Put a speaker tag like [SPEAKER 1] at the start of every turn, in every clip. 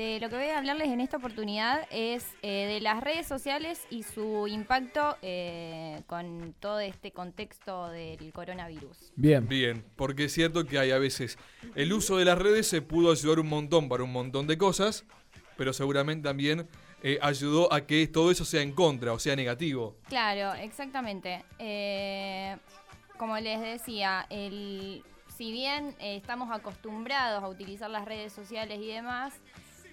[SPEAKER 1] Eh, lo que voy a hablarles en esta oportunidad es eh, de las redes sociales y su impacto eh, con todo este contexto del coronavirus.
[SPEAKER 2] Bien.
[SPEAKER 3] Bien, porque es cierto que hay a veces el uso de las redes se pudo ayudar un montón para un montón de cosas, pero seguramente también eh, ayudó a que todo eso sea en contra o sea negativo.
[SPEAKER 1] Claro, exactamente. Eh, como les decía, el, si bien eh, estamos acostumbrados a utilizar las redes sociales y demás,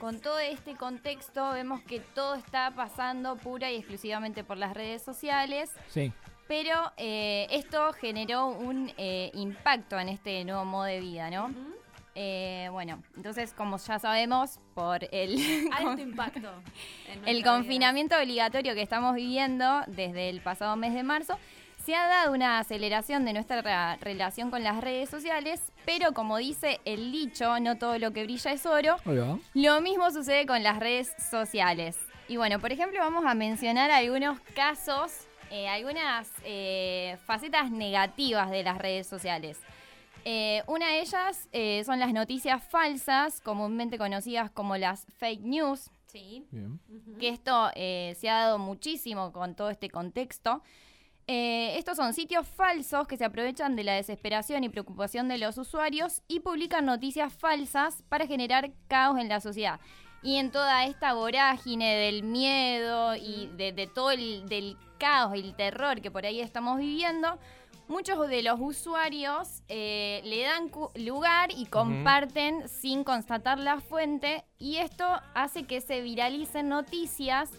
[SPEAKER 1] con todo este contexto vemos que todo está pasando pura y exclusivamente por las redes sociales,
[SPEAKER 2] Sí.
[SPEAKER 1] pero eh, esto generó un eh, impacto en este nuevo modo de vida, ¿no? Eh, bueno, entonces como ya sabemos, por el,
[SPEAKER 4] Alto impacto.
[SPEAKER 1] el
[SPEAKER 4] vida.
[SPEAKER 1] confinamiento obligatorio que estamos viviendo desde el pasado mes de marzo, se ha dado una aceleración de nuestra ra- relación con las redes sociales, pero como dice el dicho, no todo lo que brilla es oro, lo mismo sucede con las redes sociales. Y bueno, por ejemplo, vamos a mencionar algunos casos, eh, algunas eh, facetas negativas de las redes sociales. Eh, una de ellas eh, son las noticias falsas, comúnmente conocidas como las fake news,
[SPEAKER 4] Sí.
[SPEAKER 2] Bien.
[SPEAKER 1] que esto eh, se ha dado muchísimo con todo este contexto. Eh, estos son sitios falsos que se aprovechan de la desesperación y preocupación de los usuarios y publican noticias falsas para generar caos en la sociedad. Y en toda esta vorágine del miedo y de, de todo el del caos y el terror que por ahí estamos viviendo, muchos de los usuarios eh, le dan lugar y comparten sin constatar la fuente y esto hace que se viralicen noticias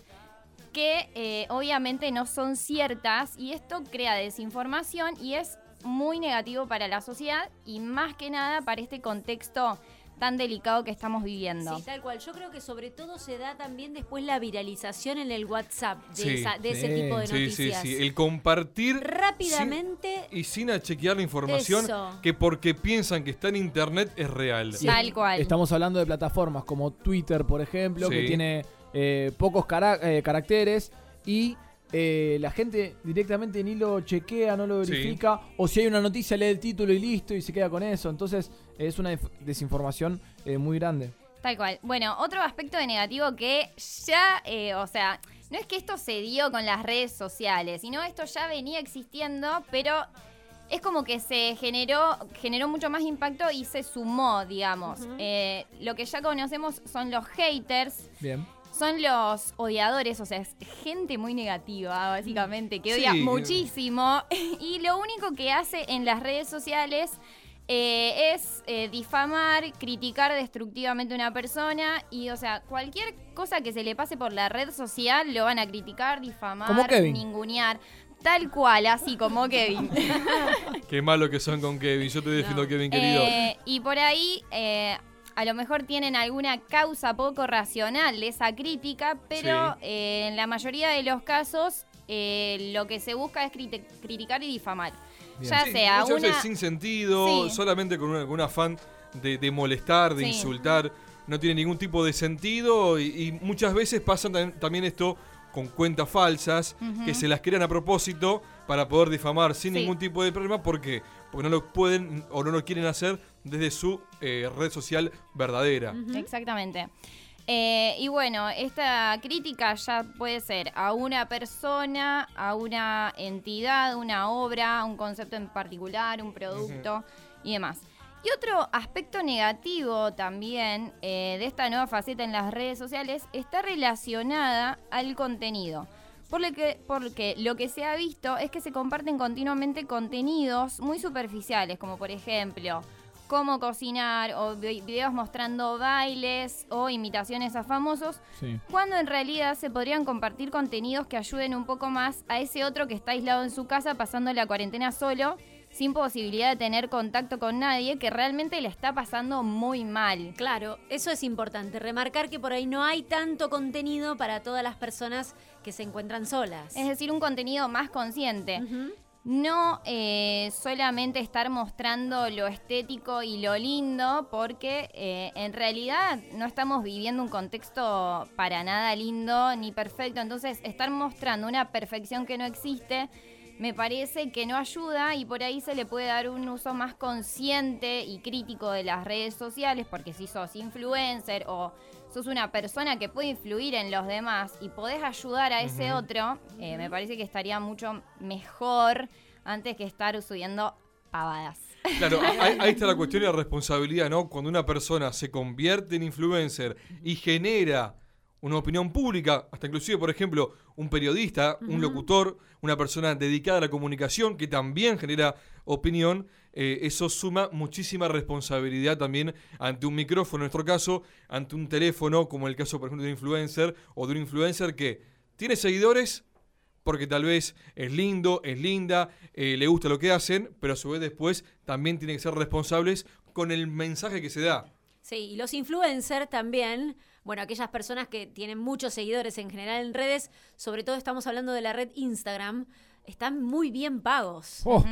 [SPEAKER 1] que eh, obviamente no son ciertas y esto crea desinformación y es muy negativo para la sociedad y más que nada para este contexto tan delicado que estamos viviendo.
[SPEAKER 4] Sí, tal cual. Yo creo que sobre todo se da también después la viralización en el WhatsApp de,
[SPEAKER 3] Sí.
[SPEAKER 4] esa- de ese
[SPEAKER 2] Sí.
[SPEAKER 4] tipo de
[SPEAKER 3] Sí, sí,
[SPEAKER 4] noticias.
[SPEAKER 3] sí. El compartir
[SPEAKER 4] Rápidamente.
[SPEAKER 3] sin- y sin achequear la información
[SPEAKER 4] Eso.
[SPEAKER 3] que porque piensan que está en internet es real.
[SPEAKER 2] Sí,
[SPEAKER 1] Tal cual.
[SPEAKER 2] Estamos hablando de plataformas como Twitter, por ejemplo, que
[SPEAKER 3] Sí.
[SPEAKER 2] tiene eh, pocos cara- eh, caracteres y eh, la gente directamente ni lo chequea, no lo
[SPEAKER 3] Sí.
[SPEAKER 2] verifica, o si hay una noticia lee el título y listo y se queda con eso. Entonces es una desinformación eh, muy grande.
[SPEAKER 1] Tal cual. Bueno, otro aspecto de negativo que ya, eh, o sea, no es que esto se dio con las redes sociales, sino esto ya venía existiendo, pero es como que se generó, generó mucho más impacto y se sumó, digamos. Eh, lo que ya conocemos son los haters,
[SPEAKER 2] Bien.
[SPEAKER 1] Son los odiadores, o sea, es gente muy negativa, básicamente, que odia
[SPEAKER 3] Sí.
[SPEAKER 1] muchísimo. Y lo único que hace en las redes sociales eh, es eh, difamar, criticar destructivamente a una persona. Y, o sea, cualquier cosa que se le pase por la red social lo van a criticar, difamar,
[SPEAKER 2] Como Kevin.
[SPEAKER 1] ningunear. Tal cual, así como Kevin.
[SPEAKER 3] Qué malo que son con Kevin. Yo te defiendo,
[SPEAKER 4] No.
[SPEAKER 3] Kevin, querido.
[SPEAKER 1] Eh, y por ahí, eh, a lo mejor tienen alguna causa poco racional de esa crítica, pero
[SPEAKER 3] Sí.
[SPEAKER 1] eh, en la mayoría de los casos eh, lo que se busca es criti- criticar y difamar.
[SPEAKER 2] Bien.
[SPEAKER 1] Ya
[SPEAKER 3] Sí,
[SPEAKER 1] sea
[SPEAKER 3] muchas veces
[SPEAKER 1] una...
[SPEAKER 3] sin sentido,
[SPEAKER 1] Sí.
[SPEAKER 3] solamente con un, con un afán de, de molestar, de insultar. No tiene ningún tipo de sentido y, y muchas veces pasa tam- también esto con cuentas falsas que se las crean a propósito para poder difamar sin
[SPEAKER 1] Sí.
[SPEAKER 3] ningún tipo de problema. ¿Por qué? Porque no lo pueden o no lo quieren hacer desde su eh, red social verdadera.
[SPEAKER 1] Exactamente. Eh, y bueno, esta crítica ya puede ser a una persona, a una entidad, una obra, un concepto en particular, un producto y demás. Y otro aspecto negativo también eh, de esta nueva faceta en las redes sociales está relacionada al contenido. Por lo, que, porque lo que se ha visto es que se comparten continuamente contenidos muy superficiales, como por ejemplo cómo cocinar o vi- videos mostrando bailes o imitaciones a famosos,
[SPEAKER 2] Sí.
[SPEAKER 1] cuando en realidad se podrían compartir contenidos que ayuden un poco más a ese otro que está aislado en su casa pasando la cuarentena solo, sin posibilidad de tener contacto con nadie, que realmente le está pasando muy mal.
[SPEAKER 4] Claro, eso es importante. Remarcar que por ahí no hay tanto contenido para todas las personas que se encuentran solas.
[SPEAKER 1] Es decir, un contenido más consciente. No eh, solamente estar mostrando lo estético y lo lindo, porque eh, en realidad no estamos viviendo un contexto para nada lindo ni perfecto. Entonces, estar mostrando una perfección que no existe me parece que no ayuda y por ahí se le puede dar un uso más consciente y crítico de las redes sociales, porque si sos influencer o sos una persona que puede influir en los demás y podés ayudar a ese otro, eh, me parece que estaría mucho mejor antes que estar subiendo pavadas.
[SPEAKER 3] Claro, ahí, ahí está la cuestión de la responsabilidad, ¿no? Cuando una persona se convierte en influencer y genera una opinión pública, hasta inclusive, por ejemplo, un periodista, un locutor, una persona dedicada a la comunicación que también genera opinión, eh, eso suma muchísima responsabilidad también ante un micrófono, en nuestro caso, ante un teléfono, como el caso, por ejemplo, de un influencer o de un influencer que tiene seguidores, porque tal vez es lindo, es linda, eh, le gusta lo que hacen, pero a su vez después también tienen que ser responsables con el mensaje que se da.
[SPEAKER 4] Sí, y los influencers también, bueno, aquellas personas que tienen muchos seguidores en general en redes, sobre todo estamos hablando de la red Instagram, están muy bien pagos.
[SPEAKER 2] Oh.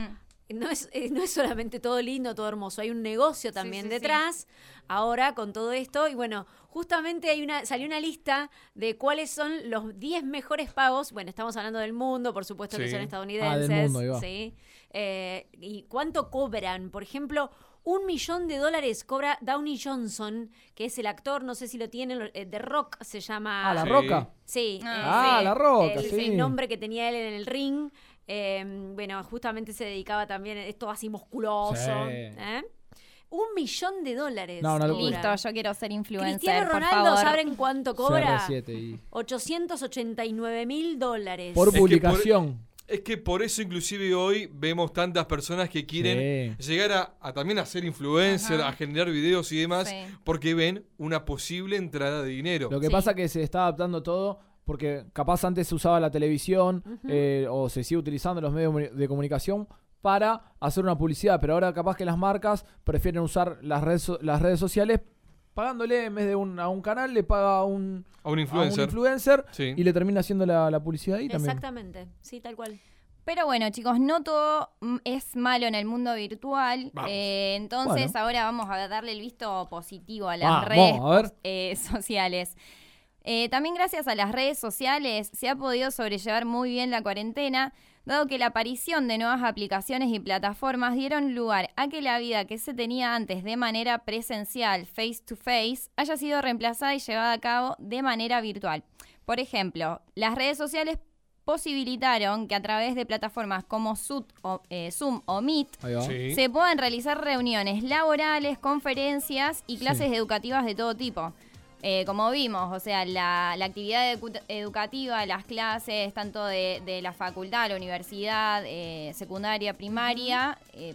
[SPEAKER 4] No es, eh, no es solamente todo lindo, todo hermoso, hay un negocio también
[SPEAKER 1] sí, sí.
[SPEAKER 4] detrás, ahora con todo esto, y bueno, justamente hay una, salió una lista de cuáles son los 10 mejores pagos, bueno, estamos hablando del mundo, por supuesto que son
[SPEAKER 3] Ah,
[SPEAKER 4] estadounidenses,
[SPEAKER 2] del mundo,
[SPEAKER 4] sí, Eh, y cuánto cobran, por ejemplo, un millón de dólares cobra Downey Johnson, que es el actor, no sé si lo tienen, eh, de Rock se llama...
[SPEAKER 2] ah, la
[SPEAKER 3] Sí.
[SPEAKER 2] roca.
[SPEAKER 4] Sí.
[SPEAKER 1] Ah,
[SPEAKER 4] eh,
[SPEAKER 2] la Roca,
[SPEAKER 4] el,
[SPEAKER 2] sí.
[SPEAKER 4] el nombre que tenía él en el ring. eh, bueno, justamente se dedicaba también, es todo así musculoso.
[SPEAKER 2] Sí.
[SPEAKER 4] ¿eh? Un millón de dólares.
[SPEAKER 2] No, locura.
[SPEAKER 1] Listo, yo quiero ser influencer,
[SPEAKER 4] Cristiano
[SPEAKER 1] por
[SPEAKER 4] Ronaldo,
[SPEAKER 1] favor.
[SPEAKER 4] ¿saben cuánto cobra?
[SPEAKER 2] CR7 y-
[SPEAKER 4] 889 mil dólares.
[SPEAKER 2] Por
[SPEAKER 3] que
[SPEAKER 2] publicación.
[SPEAKER 3] Es que por eso inclusive hoy vemos tantas personas que quieren
[SPEAKER 2] Sí.
[SPEAKER 3] llegar a, a también a ser influencer,
[SPEAKER 1] Ajá.
[SPEAKER 3] a generar videos y demás,
[SPEAKER 1] Sí.
[SPEAKER 3] porque ven una posible entrada de dinero.
[SPEAKER 2] Lo que
[SPEAKER 4] Sí.
[SPEAKER 2] pasa es que se está adaptando todo porque capaz antes se usaba la televisión eh, o se sigue utilizando los medios de comuni- de comunicación para hacer una publicidad, pero ahora capaz que las marcas prefieren usar las redes, las redes sociales pagándole en vez de un, a un canal, le paga a un,
[SPEAKER 3] A un
[SPEAKER 2] a
[SPEAKER 3] influencer.
[SPEAKER 2] un influencer
[SPEAKER 3] Sí.
[SPEAKER 2] y le termina haciendo la, la publicidad ahí también.
[SPEAKER 4] Exactamente, sí, tal cual.
[SPEAKER 1] Pero bueno, chicos, no todo es malo en el mundo virtual. Eh, entonces,
[SPEAKER 2] Bueno.
[SPEAKER 1] ahora vamos a darle el visto positivo a las redes
[SPEAKER 2] a ver.
[SPEAKER 1] eh, sociales. Eh, también gracias a las redes sociales se ha podido sobrellevar muy bien la cuarentena, dado que la aparición de nuevas aplicaciones y plataformas dieron lugar a que la vida que se tenía antes de manera presencial, face to face, haya sido reemplazada y llevada a cabo de manera virtual. Por ejemplo, las redes sociales posibilitaron que a través de plataformas como Zoom o, eh, Zoom o Meet.
[SPEAKER 3] Sí.
[SPEAKER 1] se puedan realizar reuniones laborales, conferencias y
[SPEAKER 2] Sí.
[SPEAKER 1] clases educativas de todo tipo. Eh, como vimos, o sea, la, la actividad edu- educativa, las clases, tanto de, de la facultad, la universidad, eh, secundaria, primaria, eh,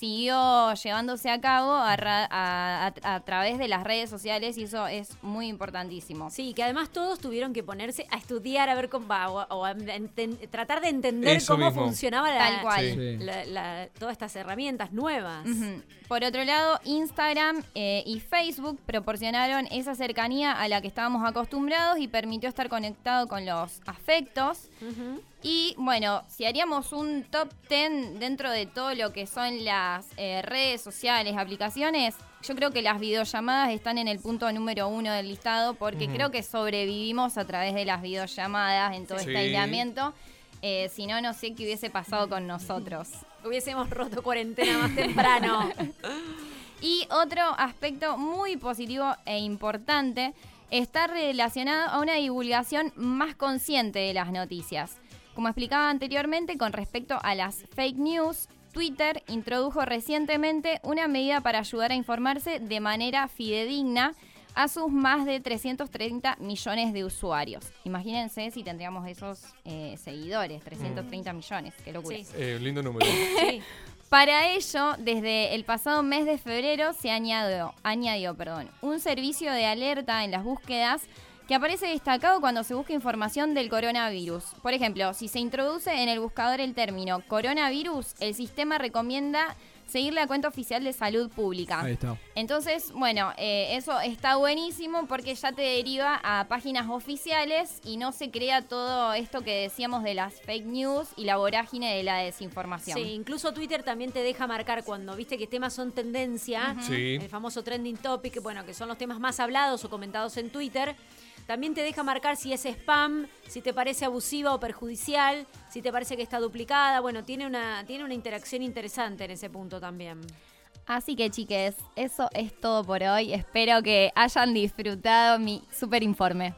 [SPEAKER 1] siguió llevándose a cabo a, ra- a- a- a través de las redes sociales y eso es muy importantísimo.
[SPEAKER 4] Sí, que además todos tuvieron que ponerse a estudiar, a ver cómo va, o, o a enten- tratar de entender
[SPEAKER 3] Eso
[SPEAKER 4] cómo
[SPEAKER 3] mismo.
[SPEAKER 4] funcionaba la,
[SPEAKER 1] Tal cual.
[SPEAKER 3] Sí.
[SPEAKER 2] Sí.
[SPEAKER 4] la- la- todas estas herramientas nuevas.
[SPEAKER 1] Por otro lado, Instagram eh, y Facebook proporcionaron esa cercanía a la que estábamos acostumbrados y permitió estar conectado con los afectos.
[SPEAKER 4] Ujú.
[SPEAKER 1] Y bueno, si haríamos un top 10 dentro de todo lo que son las eh, redes sociales, aplicaciones, yo creo que las videollamadas están en el punto número uno del listado porque creo que sobrevivimos a través de las videollamadas en todo
[SPEAKER 3] Sí.
[SPEAKER 1] este aislamiento. Eh, si no, no sé qué hubiese pasado con nosotros.
[SPEAKER 4] Hubiésemos roto cuarentena más temprano.
[SPEAKER 1] Y otro aspecto muy positivo e importante está relacionado a una divulgación más consciente de las noticias. Como explicaba anteriormente, con respecto a las fake news, Twitter introdujo recientemente una medida para ayudar a informarse de manera fidedigna a sus más de 330 millones de usuarios. Imagínense si tendríamos esos eh, seguidores, 330 millones, qué locura.
[SPEAKER 4] Sí.
[SPEAKER 3] Eh, lindo número.
[SPEAKER 4] Sí.
[SPEAKER 1] Para ello, desde el pasado mes de febrero se añadió, añadió perdón, un servicio de alerta en las búsquedas que aparece destacado cuando se busca información del coronavirus. Por ejemplo, si se introduce en el buscador el término coronavirus, el sistema recomienda seguir la cuenta oficial de salud pública.
[SPEAKER 2] Ahí está.
[SPEAKER 1] Entonces, bueno, eh, eso está buenísimo porque ya te deriva a páginas oficiales y no se crea todo esto que decíamos de las fake news y la vorágine de la desinformación.
[SPEAKER 4] Sí, incluso Twitter también te deja marcar cuando viste que temas son tendencia,
[SPEAKER 3] Sí.
[SPEAKER 4] el famoso trending topic, bueno, que son los temas más hablados o comentados en Twitter. También te deja marcar si es spam, si te parece abusiva o perjudicial, si te parece que está duplicada. Bueno, tiene una, tiene una interacción interesante en ese punto también.
[SPEAKER 1] Así que chiques, eso es todo por hoy. Espero que hayan disfrutado mi super informe.